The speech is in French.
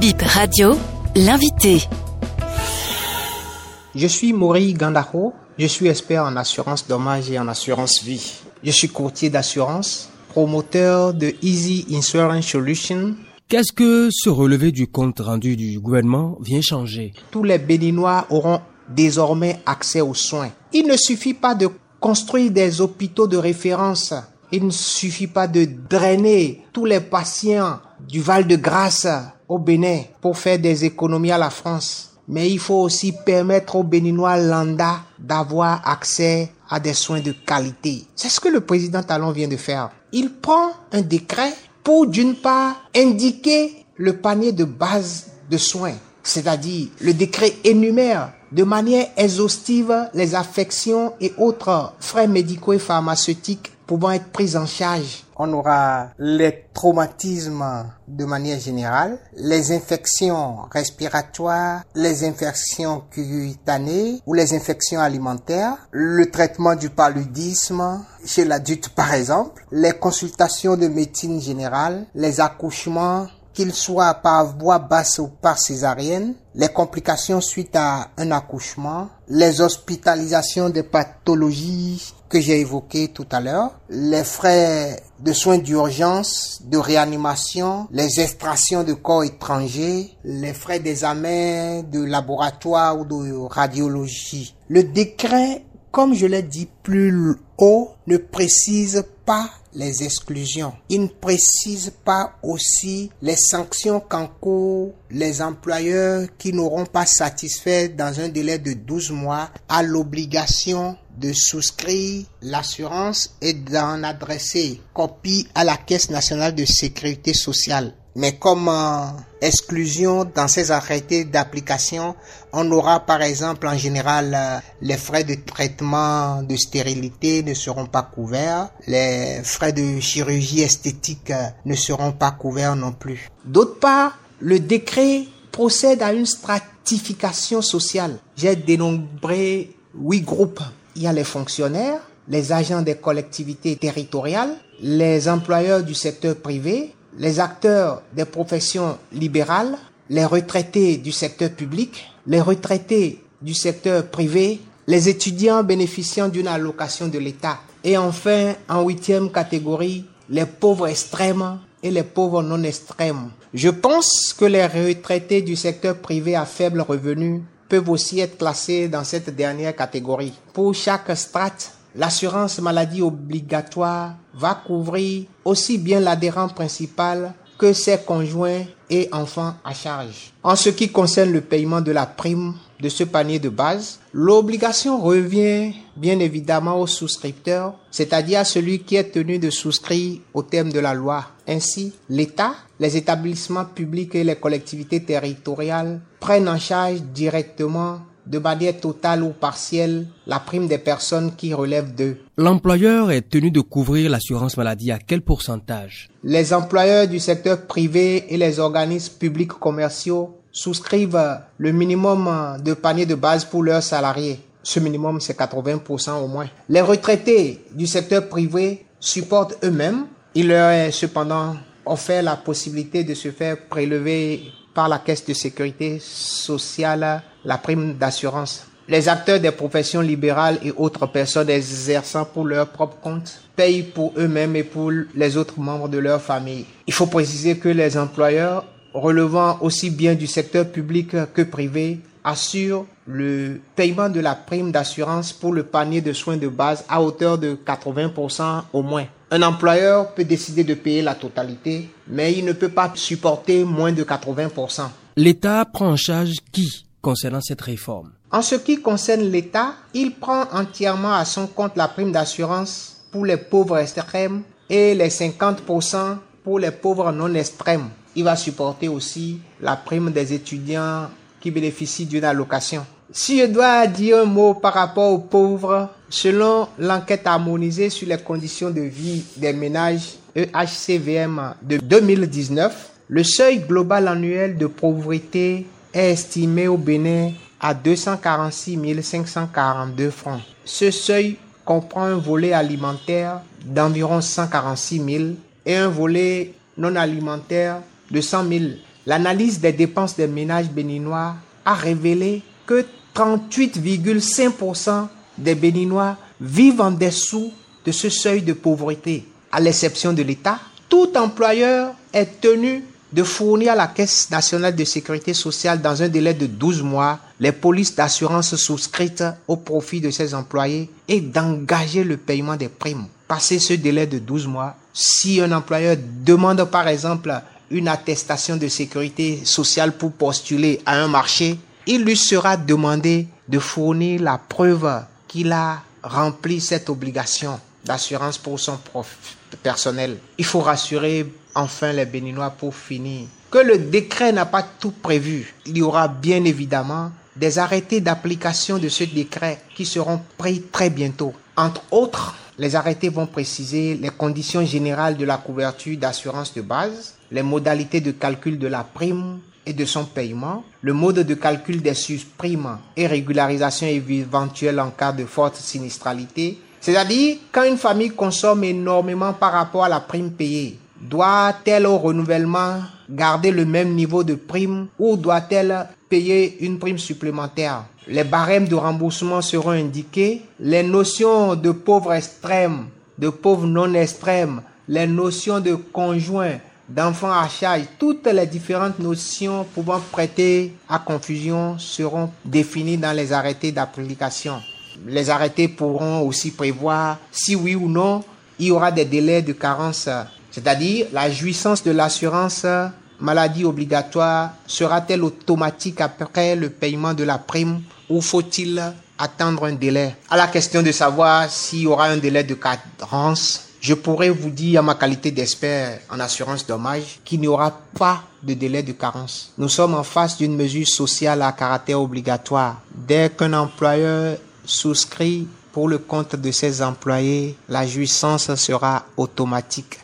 Bip Radio, l'invité. Je suis Maury Gandaro, je suis expert en assurance dommage et en assurance vie. Je suis courtier d'assurance, promoteur de Easy Insurance Solutions. Qu'est-ce que ce relevé du compte rendu du gouvernement vient changer? Tous les Béninois auront désormais accès aux soins. Il ne suffit pas de construire des hôpitaux de référence. Il ne suffit pas de drainer tous les patients du Val de Grâce au Bénin pour faire des économies à la France. Mais il faut aussi permettre aux Béninois lambda d'avoir accès à des soins de qualité. C'est ce que le président Talon vient de faire. Il prend un décret pour d'une part indiquer le panier de base de soins, c'est-à-dire le décret énumère de manière exhaustive les affections et autres frais médicaux et pharmaceutiques pouvant être pris en charge. On aura les traumatismes de manière générale, les infections respiratoires, les infections cutanées ou les infections alimentaires, le traitement du paludisme chez l'adulte par exemple, les consultations de médecine générale, les accouchements qu'il soit par voie basse ou par césarienne, les complications suite à un accouchement, les hospitalisations des pathologies que j'ai évoquées tout à l'heure, les frais de soins d'urgence, de réanimation, les extractions de corps étrangers, les frais d'examen de laboratoire ou de radiologie. Le décret, comme je l'ai dit plus haut, ne précise pas les exclusions. Il ne précise pas aussi les sanctions qu'encourent les employeurs qui n'auront pas satisfait dans un délai de 12 mois à l'obligation de souscrire l'assurance et d'en adresser copie à la Caisse nationale de sécurité sociale. Mais comme euh, exclusion dans ces arrêtés d'application, on aura par exemple en général euh, les frais de traitement de stérilité ne seront pas couverts, les frais de chirurgie esthétique euh, ne seront pas couverts non plus. D'autre part, le décret procède à une stratification sociale. J'ai dénombré huit groupes. Il y a les fonctionnaires, les agents des collectivités territoriales, les employeurs du secteur privé, les acteurs des professions libérales, les retraités du secteur public, les retraités du secteur privé, les étudiants bénéficiant d'une allocation de l'État et enfin, en huitième catégorie, les pauvres extrêmes et les pauvres non extrêmes. Je pense que les retraités du secteur privé à faible revenu peuvent aussi être classés dans cette dernière catégorie. Pour chaque strate, l'assurance maladie obligatoire va couvrir aussi bien l'adhérent principal que ses conjoints et enfants à charge. En ce qui concerne le paiement de la prime de ce panier de base, l'obligation revient bien évidemment au souscripteur, c'est-à-dire à celui qui est tenu de souscrire au terme de la loi. Ainsi, l'État, les établissements publics et les collectivités territoriales prennent en charge directement de manière totale ou partielle la prime des personnes qui relèvent d'eux. L'employeur est tenu de couvrir l'assurance maladie à quel pourcentage? Les employeurs du secteur privé et les organismes publics commerciaux souscrivent le minimum de panier de base pour leurs salariés. Ce minimum, c'est 80% au moins. Les retraités du secteur privé supportent eux-mêmes. Il leur est cependant offert la possibilité de se faire prélever par la caisse de sécurité sociale la prime d'assurance. Les acteurs des professions libérales et autres personnes exerçant pour leur propre compte payent pour eux-mêmes et pour les autres membres de leur famille. Il faut préciser que les employeurs relevant aussi bien du secteur public que privé assurent le paiement de la prime d'assurance pour le panier de soins de base à hauteur de 80% au moins. Un employeur peut décider de payer la totalité, mais il ne peut pas supporter moins de 80%. L'État prend en charge qui? Concernant cette réforme En ce qui concerne l'État, il prend entièrement à son compte la prime d'assurance pour les pauvres extrêmes et les 50% pour les pauvres non extrêmes. Il va supporter aussi la prime des étudiants qui bénéficient d'une allocation. Si je dois dire un mot par rapport aux pauvres, selon l'enquête harmonisée sur les conditions de vie des ménages EHCVM de 2019, le seuil global annuel de pauvreté est estimé au Bénin à 246 542 francs. Ce seuil comprend un volet alimentaire d'environ 146 000 et un volet non alimentaire de 100 000. l'analyse des dépenses des ménages béninois a révélé que 38,5% des Béninois vivent en dessous de ce seuil de pauvreté. À l'exception de l'État, tout employeur est tenu de fournir à la Caisse nationale de sécurité sociale dans un délai de 12 mois les polices d'assurance souscrites au profit de ses employés et d'engager le paiement des primes. Passé ce délai de 12 mois, si un employeur demande par exemple une attestation de sécurité sociale pour postuler à un marché, il lui sera demandé de fournir la preuve qu'il a rempli cette obligation d'assurance pour son personnel. Il faut rassurer enfin les Béninois pour finir que le décret n'a pas tout prévu. Il y aura bien évidemment des arrêtés d'application de ce décret qui seront pris très bientôt. Entre autres, les arrêtés vont préciser les conditions générales de la couverture d'assurance de base, les modalités de calcul de la prime et de son paiement, le mode de calcul des surprimes et régularisation éventuelle en cas de forte sinistralité, c'est-à-dire quand une famille consomme énormément par rapport à la prime payée, doit-elle au renouvellement garder le même niveau de prime ou doit-elle payer une prime supplémentaire? Les barèmes de remboursement seront indiqués, les notions de pauvre extrême, de pauvre non extrême, les notions de conjoint, d'enfants à charge, toutes les différentes notions pouvant prêter à confusion seront définies dans les arrêtés d'application. Les arrêtés pourront aussi prévoir si oui ou non il y aura des délais de carence, c'est-à-dire la jouissance de l'assurance maladie obligatoire sera-t-elle automatique après le paiement de la prime ou faut-il attendre un délai? À la question de savoir s'il y aura un délai de carence, je pourrais vous dire, à ma qualité d'expert en assurance dommage, qu'il n'y aura pas de délai de carence. Nous sommes en face d'une mesure sociale à caractère obligatoire. Dès qu'un employeur souscrit pour le compte de ses employés, la jouissance sera automatique.